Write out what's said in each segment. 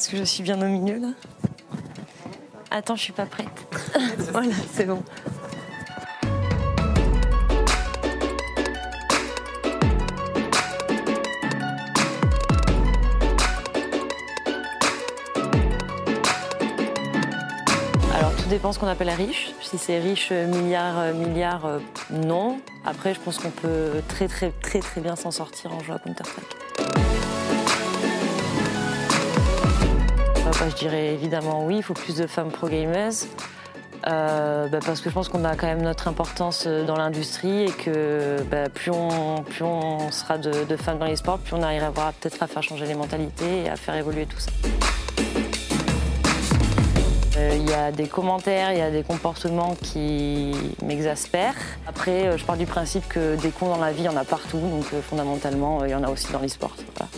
Est-ce que je suis bien au milieu là Attends, je suis pas prête. voilà, c'est bon. Alors tout dépend ce qu'on appelle riche. Si c'est riche, euh, milliard, euh, euh, non. Après, je pense qu'on peut très très très très bien s'en sortir en jouant à Counter-Strike. Je dirais évidemment oui, il faut plus de femmes pro-gamers. Euh, bah, parce que je pense qu'on a quand même notre importance euh, dans l'industrie et que bah, plus, on, sera de, femmes dans les sports, plus on arrivera peut-être à faire changer les mentalités et à faire évoluer tout ça. Euh, Il y a des commentaires, il y a des comportements qui m'exaspèrent. Après, je pars du principe que des cons dans la vie, il y en a partout, donc fondamentalement, il y en a aussi dans l'e-sport. Voilà.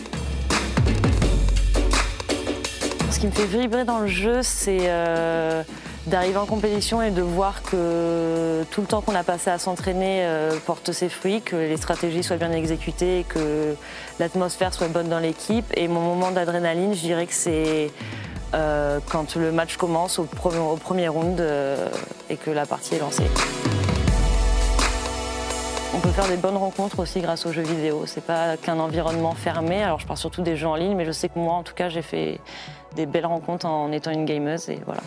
Qui me fait vibrer dans le jeu, c'est euh, d'arriver en compétition et de voir que tout le temps qu'on a passé à s'entraîner euh, porte ses fruits, que les stratégies soient bien exécutées, et que l'atmosphère soit bonne dans l'équipe. Et mon moment d'adrénaline, je dirais que c'est euh, quand le match commence au premier, au premier round et que la partie est lancée. On peut faire des bonnes rencontres aussi grâce aux jeux vidéo. C'est pas qu'un environnement fermé. Alors je parle surtout des jeux en ligne, mais je sais que moi, en tout cas, j'ai fait des belles rencontres en étant une gameuse et voilà.